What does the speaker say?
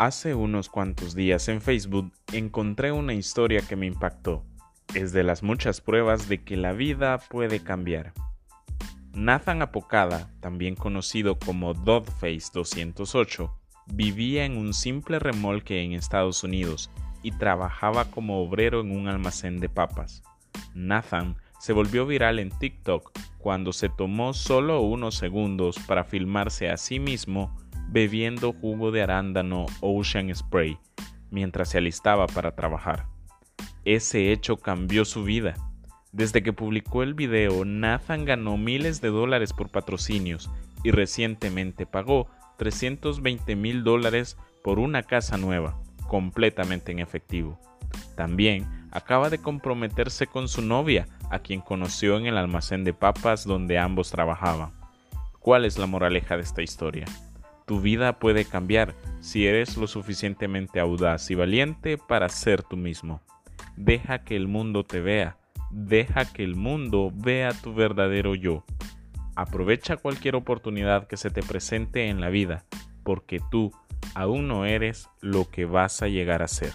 Hace unos cuantos días en Facebook encontré una historia que me impactó. Es de las muchas pruebas de que la vida puede cambiar. Nathan Apocada, también conocido como Dogface 208, vivía en un simple remolque en Estados Unidos y trabajaba como obrero en un almacén de papas. Nathan se volvió viral en TikTok cuando se tomó solo unos segundos para filmarse a sí mismo bebiendo jugo de arándano Ocean Spray mientras se alistaba para trabajar. Ese hecho cambió su vida. Desde que publicó el video, Nathan ganó miles de dólares por patrocinios y recientemente pagó 320 mil dólares por una casa nueva, completamente en efectivo. También acaba de comprometerse con su novia, a quien conoció en el almacén de papas donde ambos trabajaban. ¿Cuál es la moraleja de esta historia? Tu vida puede cambiar si eres lo suficientemente audaz y valiente para ser tú mismo. Deja que el mundo te vea, deja que el mundo vea tu verdadero yo. Aprovecha cualquier oportunidad que se te presente en la vida, porque tú aún no eres lo que vas a llegar a ser.